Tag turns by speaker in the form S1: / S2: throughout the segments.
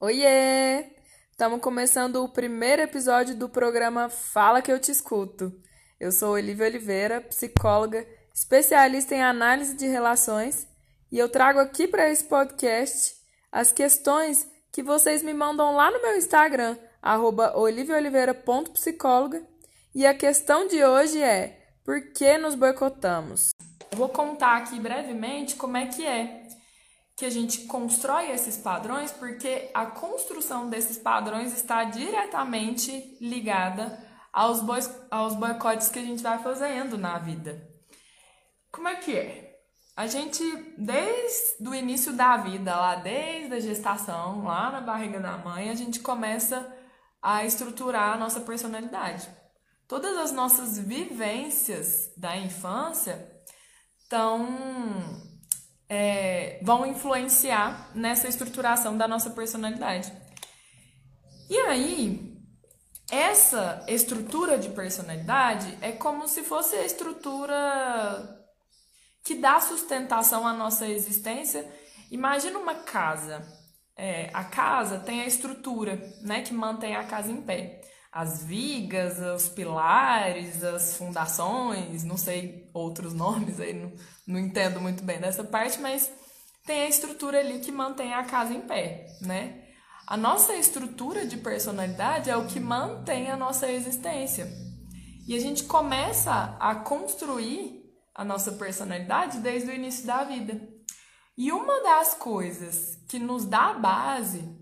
S1: Oiê! Estamos começando o primeiro episódio do programa Fala que eu te escuto. Eu sou Olivia Oliveira, psicóloga, especialista em análise de relações, e eu trago aqui para esse podcast as questões que vocês me mandam lá no meu Instagram, oliviaoliveira.psicóloga, e a questão de hoje é: por que nos boicotamos? Vou contar aqui brevemente como é que é que a gente constrói esses padrões, porque a construção desses padrões está diretamente ligada aos, boi aos boicotes que a gente vai fazendo na vida. Como é que é? A gente, desde o início da vida, lá desde a gestação, lá na barriga da mãe, a gente começa a estruturar a nossa personalidade. Todas as nossas vivências da infância estão é, vão influenciar nessa estruturação da nossa personalidade. E aí, essa estrutura de personalidade é como se fosse a estrutura que dá sustentação à nossa existência. Imagina uma casa. É, a casa tem a estrutura né, que mantém a casa em pé as vigas, os pilares, as fundações, não sei outros nomes aí, não, não entendo muito bem dessa parte, mas tem a estrutura ali que mantém a casa em pé, né? A nossa estrutura de personalidade é o que mantém a nossa existência. E a gente começa a construir a nossa personalidade desde o início da vida. E uma das coisas que nos dá a base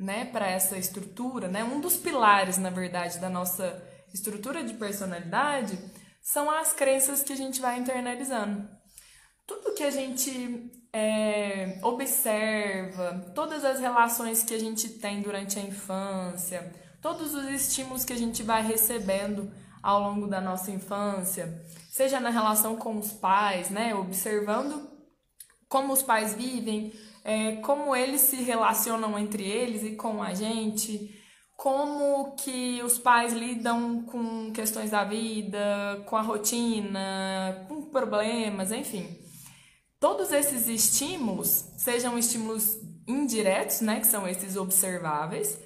S1: né, para essa estrutura, né? Um dos pilares, na verdade, da nossa estrutura de personalidade são as crenças que a gente vai internalizando. Tudo que a gente é, observa, todas as relações que a gente tem durante a infância, todos os estímulos que a gente vai recebendo ao longo da nossa infância, seja na relação com os pais, né, observando como os pais vivem, é, como eles se relacionam entre eles e com a gente, como que os pais lidam com questões da vida, com a rotina, com problemas, enfim. Todos esses estímulos, sejam estímulos indiretos, né, que são esses observáveis,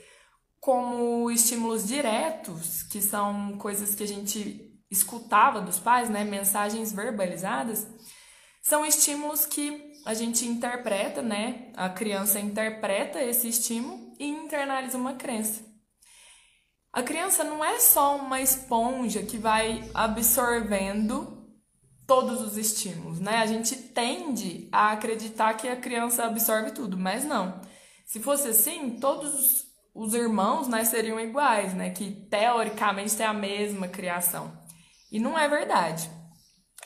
S1: como estímulos diretos, que são coisas que a gente escutava dos pais, né, mensagens verbalizadas, são estímulos que a gente interpreta, né? A criança interpreta esse estímulo e internaliza uma crença. A criança não é só uma esponja que vai absorvendo todos os estímulos, né? A gente tende a acreditar que a criança absorve tudo, mas não. Se fosse assim, todos os irmãos, né, seriam iguais, né? Que teoricamente têm a mesma criação. E não é verdade.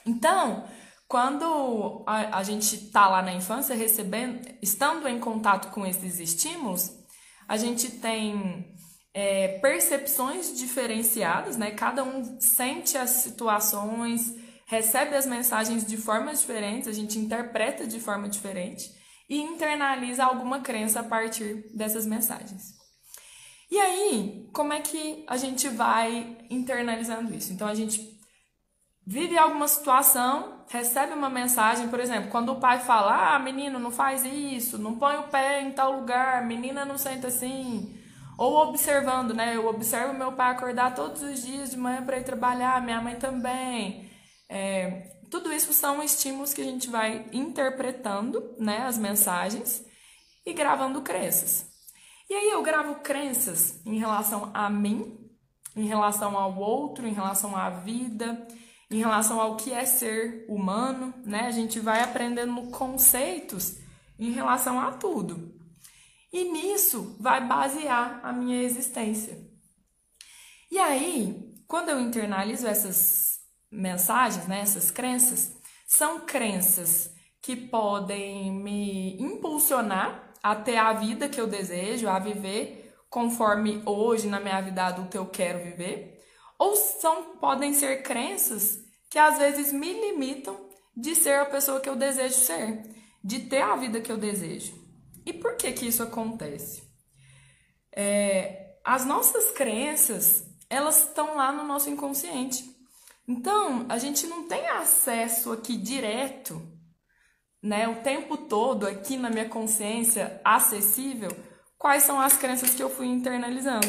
S1: Então, quando a, a gente está lá na infância recebendo, estando em contato com esses estímulos, a gente tem é, percepções diferenciadas, né? Cada um sente as situações, recebe as mensagens de formas diferentes, a gente interpreta de forma diferente e internaliza alguma crença a partir dessas mensagens. E aí, como é que a gente vai internalizando isso? Então, a gente vive alguma situação, recebe uma mensagem, por exemplo, quando o pai fala: "Ah, menino, não faz isso, não põe o pé em tal lugar, menina não senta assim". Ou observando, né? Eu observo meu pai acordar todos os dias de manhã para ir trabalhar, minha mãe também. É, tudo isso são estímulos que a gente vai interpretando, né, as mensagens e gravando crenças. E aí eu gravo crenças em relação a mim, em relação ao outro, em relação à vida, em relação ao que é ser humano, né? A gente vai aprendendo conceitos em relação a tudo. E nisso vai basear a minha existência. E aí, quando eu internalizo essas mensagens, né, essas crenças, são crenças que podem me impulsionar até a vida que eu desejo, a viver conforme hoje na minha vida adulta eu quero viver ou são podem ser crenças que às vezes me limitam de ser a pessoa que eu desejo ser, de ter a vida que eu desejo. E por que que isso acontece? É, as nossas crenças, elas estão lá no nosso inconsciente. Então, a gente não tem acesso aqui direto, né, o tempo todo aqui na minha consciência acessível quais são as crenças que eu fui internalizando.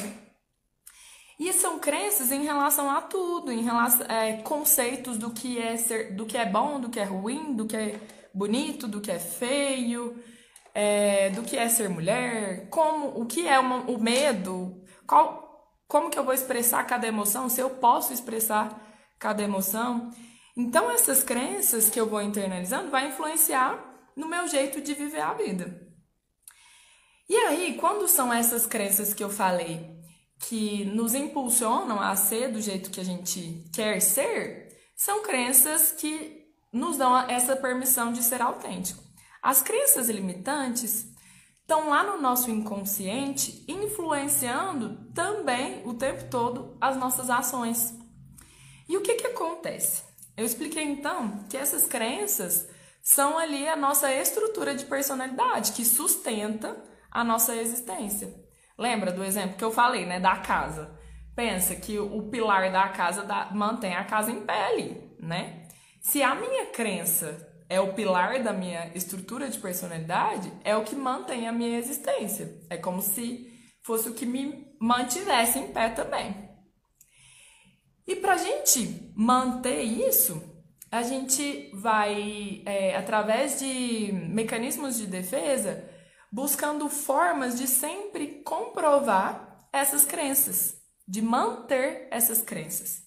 S1: E são crenças em relação a tudo, em relação é, conceitos do que é ser, do que é bom, do que é ruim, do que é bonito, do que é feio, é, do que é ser mulher, como o que é uma, o medo, qual, como que eu vou expressar cada emoção, se eu posso expressar cada emoção. Então essas crenças que eu vou internalizando vai influenciar no meu jeito de viver a vida. E aí, quando são essas crenças que eu falei que nos impulsionam a ser do jeito que a gente quer ser, são crenças que nos dão essa permissão de ser autêntico. As crenças limitantes estão lá no nosso inconsciente, influenciando também o tempo todo as nossas ações. E o que, que acontece? Eu expliquei então que essas crenças são ali a nossa estrutura de personalidade que sustenta a nossa existência. Lembra do exemplo que eu falei, né, da casa? Pensa que o pilar da casa mantém a casa em pé ali, né? Se a minha crença é o pilar da minha estrutura de personalidade, é o que mantém a minha existência. É como se fosse o que me mantivesse em pé também. E para a gente manter isso, a gente vai, é, através de mecanismos de defesa, buscando formas de sempre comprovar essas crenças, de manter essas crenças.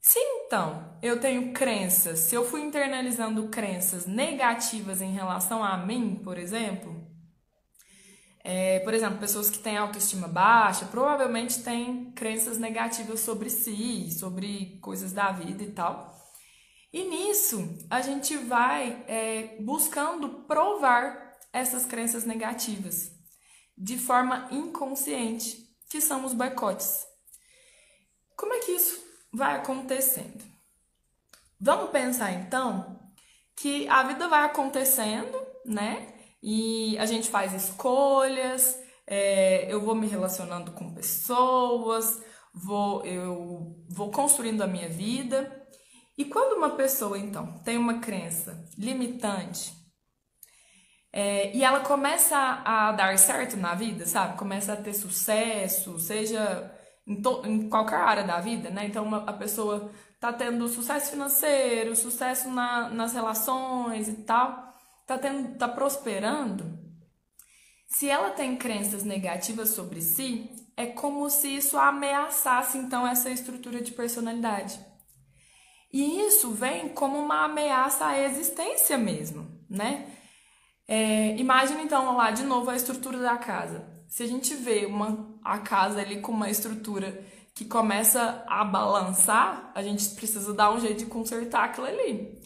S1: Se então eu tenho crenças, se eu fui internalizando crenças negativas em relação a mim, por exemplo, é, por exemplo, pessoas que têm autoestima baixa provavelmente têm crenças negativas sobre si, sobre coisas da vida e tal. E nisso a gente vai é, buscando provar essas crenças negativas de forma inconsciente, que são os boicotes. Como é que isso vai acontecendo? Vamos pensar então que a vida vai acontecendo, né? E a gente faz escolhas, é, eu vou me relacionando com pessoas, vou, eu vou construindo a minha vida. E quando uma pessoa, então, tem uma crença limitante é, e ela começa a dar certo na vida, sabe? Começa a ter sucesso, seja em, em qualquer área da vida, né? Então uma, a pessoa tá tendo sucesso financeiro, sucesso na, nas relações e tal, tá, tendo, tá prosperando. Se ela tem crenças negativas sobre si, é como se isso ameaçasse então essa estrutura de personalidade. E isso vem como uma ameaça à existência mesmo, né? É, imagina então lá de novo a estrutura da casa. Se a gente vê uma, a casa ali com uma estrutura que começa a balançar, a gente precisa dar um jeito de consertar aquilo ali.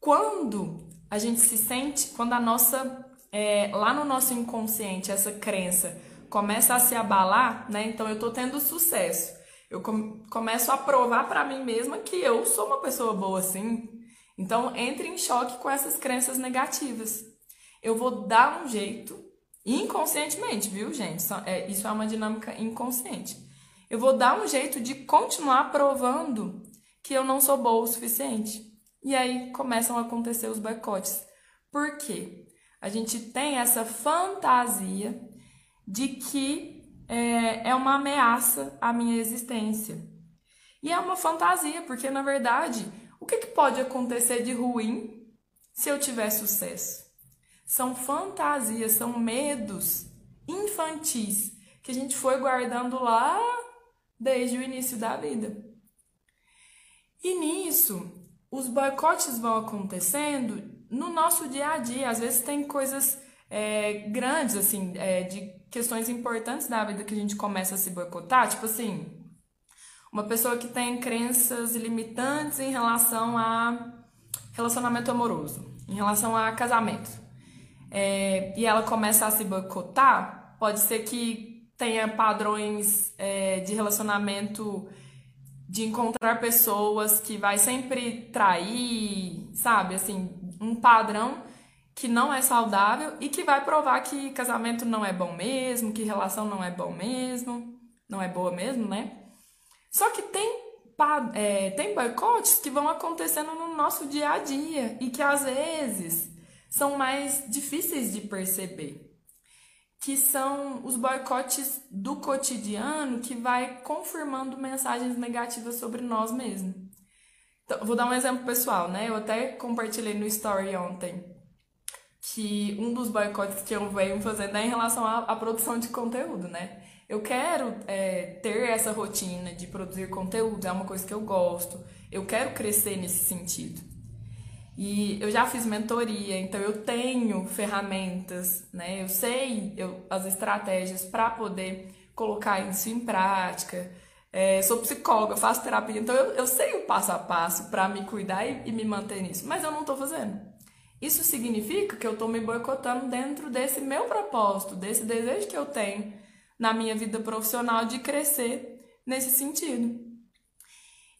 S1: Quando a gente se sente, quando a nossa, é, lá no nosso inconsciente, essa crença começa a se abalar, né? Então eu tô tendo sucesso. Eu com, começo a provar para mim mesma que eu sou uma pessoa boa assim. Então entre em choque com essas crenças negativas eu vou dar um jeito, inconscientemente, viu, gente? É, isso é uma dinâmica inconsciente. Eu vou dar um jeito de continuar provando que eu não sou boa o suficiente. E aí começam a acontecer os boicotes. Por quê? A gente tem essa fantasia de que é, é uma ameaça à minha existência. E é uma fantasia, porque na verdade, o que, que pode acontecer de ruim se eu tiver sucesso? São fantasias, são medos infantis que a gente foi guardando lá desde o início da vida. E nisso, os boicotes vão acontecendo no nosso dia a dia. Às vezes tem coisas é, grandes, assim, é, de questões importantes da vida que a gente começa a se boicotar. Tipo assim, uma pessoa que tem crenças limitantes em relação a relacionamento amoroso, em relação a casamento é, e ela começa a se boicotar, pode ser que tenha padrões é, de relacionamento de encontrar pessoas que vai sempre trair, sabe? Assim, um padrão que não é saudável e que vai provar que casamento não é bom mesmo, que relação não é bom mesmo, não é boa mesmo, né? Só que tem, é, tem boicotes que vão acontecendo no nosso dia a dia e que às vezes são mais difíceis de perceber. que são os boicotes do cotidiano que vai confirmando mensagens negativas sobre nós mesmos. Então, vou dar um exemplo pessoal, né? Eu até compartilhei no story ontem que um dos boicotes que eu venho fazendo é em relação à, à produção de conteúdo, né? Eu quero é, ter essa rotina de produzir conteúdo, é uma coisa que eu gosto. Eu quero crescer nesse sentido. E eu já fiz mentoria, então eu tenho ferramentas, né? Eu sei eu, as estratégias para poder colocar isso em prática. É, sou psicóloga, faço terapia, então eu, eu sei o passo a passo para me cuidar e, e, me manter nisso, mas eu não estou fazendo. Isso significa que eu estou me boicotando dentro desse meu propósito, desse desejo que eu tenho na minha vida profissional de crescer nesse sentido.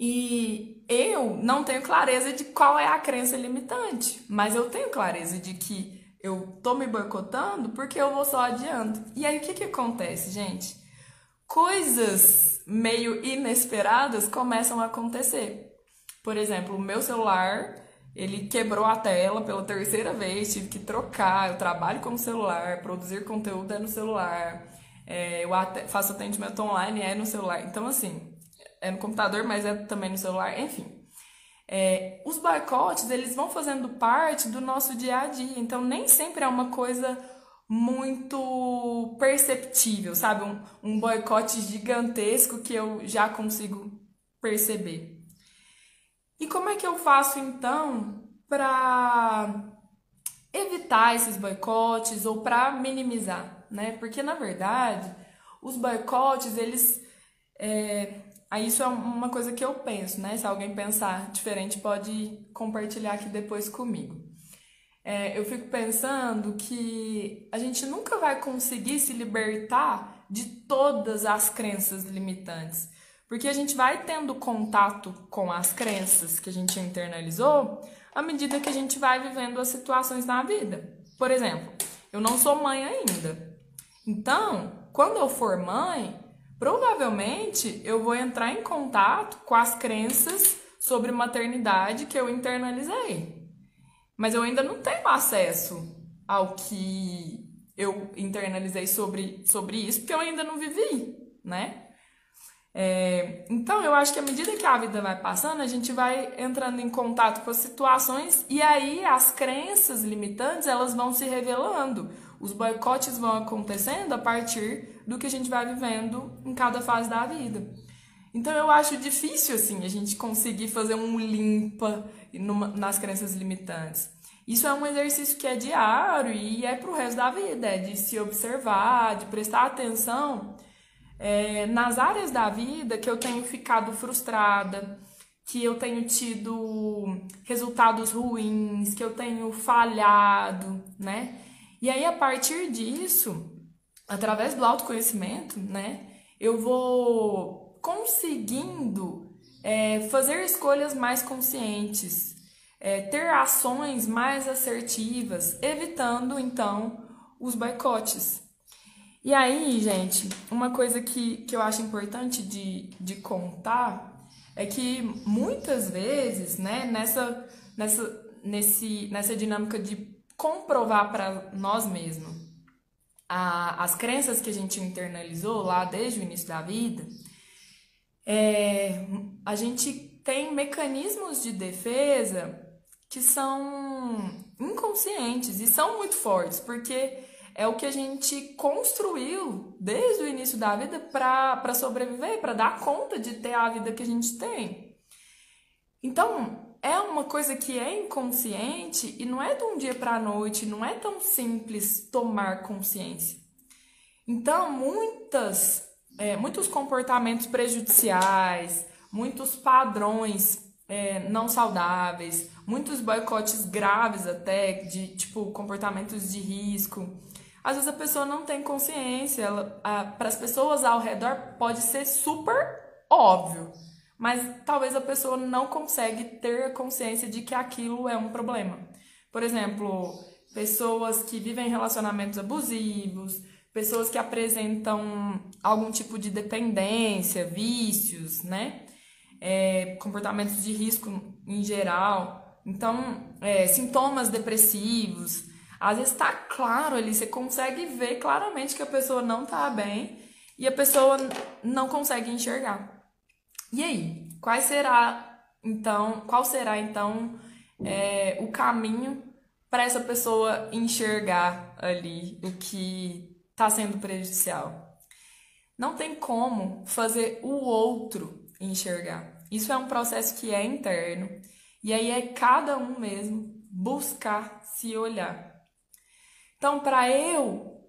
S1: E eu não tenho clareza de qual é a crença limitante, mas eu tenho clareza de que eu tô me boicotando porque eu vou só adiando. E aí o que que acontece, gente? Coisas meio inesperadas começam a acontecer. Por exemplo, o meu celular, ele quebrou a tela pela terceira vez, tive que trocar. Eu trabalho com o celular, produzir conteúdo é no celular, é, eu faço atendimento online é no celular. Então, assim, é no computador, mas é também no celular, enfim. É, os boicotes, eles vão fazendo parte do nosso dia a dia, então nem sempre é uma coisa muito perceptível, sabe? Um, um boicote gigantesco que eu já consigo perceber. E como é que eu faço então para evitar esses boicotes ou para minimizar, né? Porque na verdade os boicotes eles é, Aí isso é uma coisa que eu penso, né? Se alguém pensar diferente, pode compartilhar aqui depois comigo. É, eu fico pensando que a gente nunca vai conseguir se libertar de todas as crenças limitantes. Porque a gente vai tendo contato com as crenças que a gente internalizou à medida que a gente vai vivendo as situações na vida. Por exemplo, eu não sou mãe ainda. Então, quando eu for mãe, provavelmente eu vou entrar em contato com as crenças sobre maternidade que eu internalizei. Mas eu ainda não tenho acesso ao que eu internalizei sobre, sobre isso, porque eu ainda não vivi, né? É, então, eu acho que à medida que a vida vai passando, a gente vai entrando em contato com as situações e aí as crenças limitantes elas vão se revelando. Os boicotes vão acontecendo a partir do que a gente vai vivendo em cada fase da vida. Então eu acho difícil assim a gente conseguir fazer um limpa numa, nas crenças limitantes. Isso é um exercício que é diário e é pro resto da vida, é de se observar, de prestar atenção é, nas áreas da vida que eu tenho ficado frustrada, que eu tenho tido resultados ruins, que eu tenho falhado, né? E aí, a partir disso, através do autoconhecimento, né, eu vou conseguindo é, fazer escolhas mais conscientes, é, ter ações mais assertivas, evitando então os boicotes. E aí, gente, uma coisa que, que eu acho importante de, de contar é que muitas vezes, né, nessa, nessa, nesse, nessa dinâmica de comprovar para nós mesmos a, as crenças que a gente internalizou lá desde o início da vida, é, a gente tem mecanismos de defesa que são inconscientes e são muito fortes, porque é o que a gente construiu desde o início da vida para sobreviver, para dar conta de ter a vida que a gente tem. Então, é uma coisa que é inconsciente e não é de um dia para a noite, não é tão simples tomar consciência. Então, muitas, é, muitos comportamentos prejudiciais, muitos padrões é, não saudáveis, muitos boicotes graves até, de tipo comportamentos de risco. Às vezes a pessoa não tem consciência, para as pessoas ao redor pode ser super óbvio mas talvez a pessoa não consegue ter consciência de que aquilo é um problema. Por exemplo, pessoas que vivem relacionamentos abusivos, pessoas que apresentam algum tipo de dependência, vícios, né? É, comportamentos de risco em geral. Então, é, sintomas depressivos. Às vezes tá claro ali, você consegue ver claramente que a pessoa não tá bem e a pessoa não consegue enxergar. E aí, qual será então, qual será então é, o caminho para essa pessoa enxergar ali o que está sendo prejudicial? Não tem como fazer o outro enxergar. Isso é um processo que é interno e aí é cada um mesmo buscar se olhar. Então, para eu,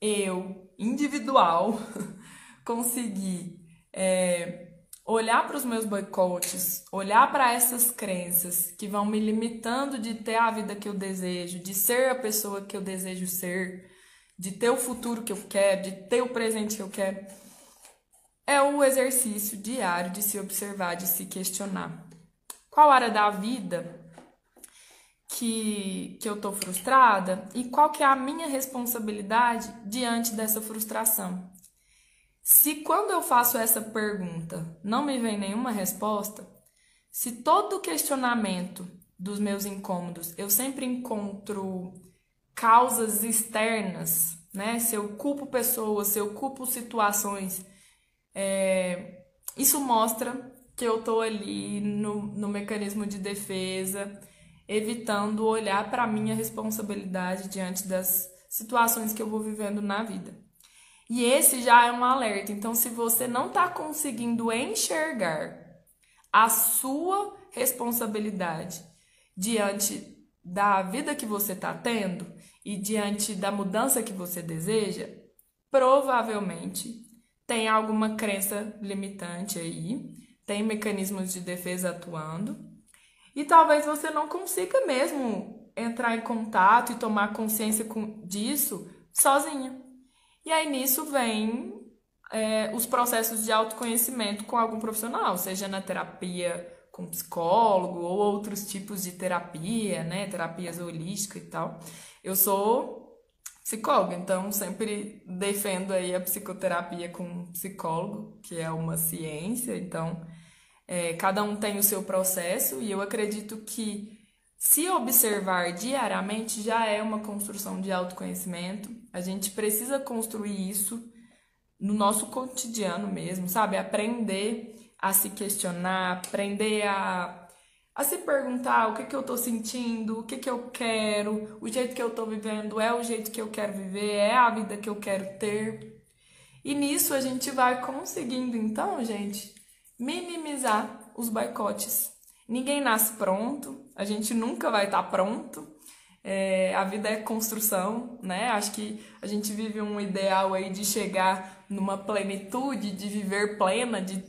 S1: eu, individual, conseguir é, olhar para os meus boicotes, olhar para essas crenças que vão me limitando de ter a vida que eu desejo, de ser a pessoa que eu desejo ser, de ter o futuro que eu quero, de ter o presente que eu quero, é o exercício diário de se observar, de se questionar. Qual área da vida que, que eu tô frustrada e qual que é a minha responsabilidade diante dessa frustração? Se quando eu faço essa pergunta não me vem nenhuma resposta, se todo questionamento dos meus incômodos eu sempre encontro causas externas, né? Se eu culpo pessoas, se eu culpo situações, é, isso mostra que eu tô ali no, no mecanismo de defesa, evitando olhar para minha responsabilidade diante das situações que eu vou vivendo na vida. E esse já é um alerta. Então, se você não está conseguindo enxergar a sua responsabilidade diante da vida que você está tendo e diante da mudança que você deseja, provavelmente tem alguma crença limitante aí, tem mecanismos de defesa atuando e talvez você não consiga mesmo entrar em contato e tomar consciência disso sozinho. E aí nisso vem é, os processos de autoconhecimento com algum profissional, seja na terapia com psicólogo ou outros tipos de terapia, né? Terapias holísticas e tal. Eu sou psicóloga, então sempre defendo aí a psicoterapia com psicólogo, que é uma ciência, então é, cada um tem o seu processo e eu acredito que se observar diariamente já é uma construção de autoconhecimento. A gente precisa construir isso no nosso cotidiano mesmo, sabe? Aprender a se questionar, aprender a, a se perguntar o que, que eu tô sentindo, o que, que eu quero, o jeito que eu tô vivendo é o jeito que eu quero viver, é a vida que eu quero ter. E nisso a gente vai conseguindo, então, gente, minimizar os boicotes Ninguém nasce pronto, a gente nunca vai estar tá pronto. É, a vida é construção, né? Acho que a gente vive um ideal aí de chegar numa plenitude, de viver plena, de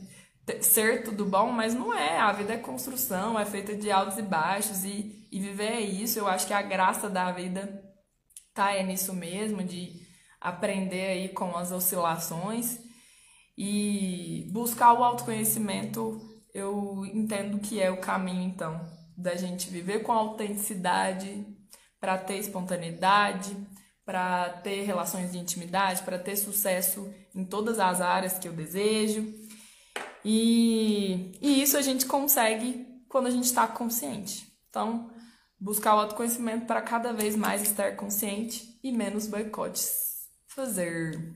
S1: ser tudo bom, mas não é. A vida é construção, é feita de altos e baixos e, e viver é isso. Eu acho que a graça da vida tá é nisso mesmo, de aprender aí com as oscilações e buscar o autoconhecimento eu entendo que é o caminho, então, da gente viver com autenticidade, para ter espontaneidade, para ter relações de intimidade, para ter sucesso em todas as áreas que eu desejo. E, e isso a gente consegue quando a gente está consciente. Então, buscar o autoconhecimento para cada vez mais estar consciente e menos boicotes fazer.